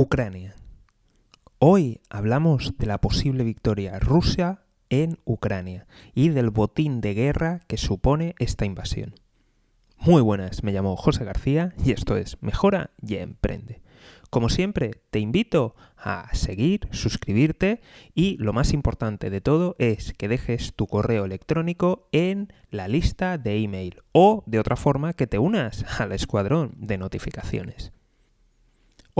Ucrania. Hoy hablamos de la posible victoria rusa en Ucrania y del botín de guerra que supone esta invasión. Muy buenas, me llamo José García y esto es Mejora y Emprende. Como siempre, te invito a seguir, suscribirte y lo más importante de todo es que dejes tu correo electrónico en la lista de email o de otra forma que te unas al escuadrón de notificaciones.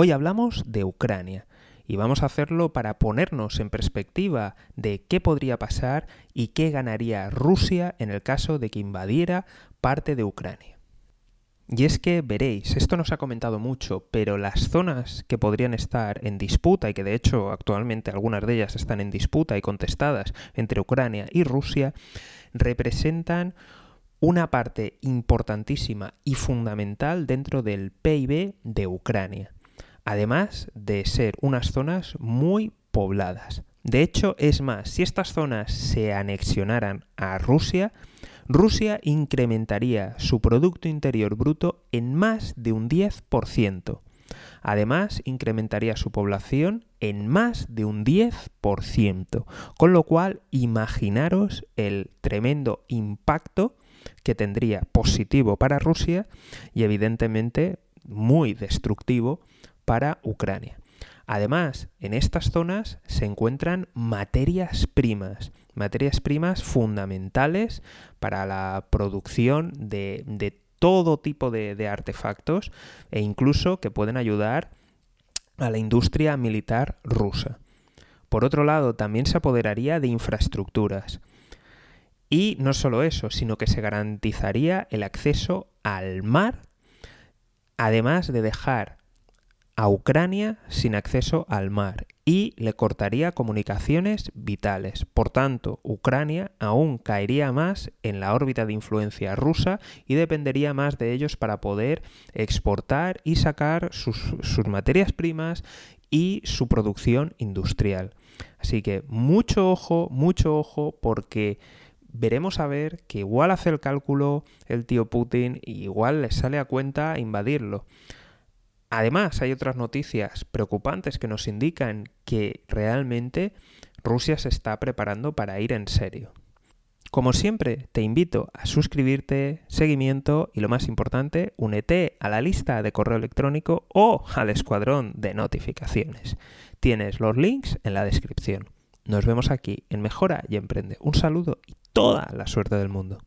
Hoy hablamos de Ucrania y vamos a hacerlo para ponernos en perspectiva de qué podría pasar y qué ganaría Rusia en el caso de que invadiera parte de Ucrania. Y es que veréis, esto nos ha comentado mucho, pero las zonas que podrían estar en disputa y que de hecho actualmente algunas de ellas están en disputa y contestadas entre Ucrania y Rusia, representan una parte importantísima y fundamental dentro del PIB de Ucrania además de ser unas zonas muy pobladas. De hecho, es más, si estas zonas se anexionaran a Rusia, Rusia incrementaría su Producto Interior Bruto en más de un 10%. Además, incrementaría su población en más de un 10%. Con lo cual, imaginaros el tremendo impacto que tendría positivo para Rusia y evidentemente muy destructivo para Ucrania. Además, en estas zonas se encuentran materias primas, materias primas fundamentales para la producción de, todo tipo de, de artefactos e incluso que pueden ayudar a la industria militar rusa. Por otro lado, también se apoderaría de infraestructuras. Y no solo eso, sino que se garantizaría el acceso al mar, además de dejar a Ucrania sin acceso al mar y le cortaría comunicaciones vitales. Por tanto, Ucrania aún caería más en la órbita de influencia rusa y dependería más de ellos para poder exportar y sacar sus, materias primas y su producción industrial. Así que mucho ojo, mucho ojo porque veremos a ver que igual hace el cálculo el tío Putin y igual le sale a cuenta invadirlo. Además, hay otras noticias preocupantes que nos indican que realmente Rusia se está preparando para ir en serio. Como siempre, te invito a suscribirte, seguimiento y lo más importante, únete a la lista de correo electrónico o al escuadrón de notificaciones. Tienes los links en la descripción. Nos vemos aquí en Mejora y Emprende. Un saludo y toda la suerte del mundo.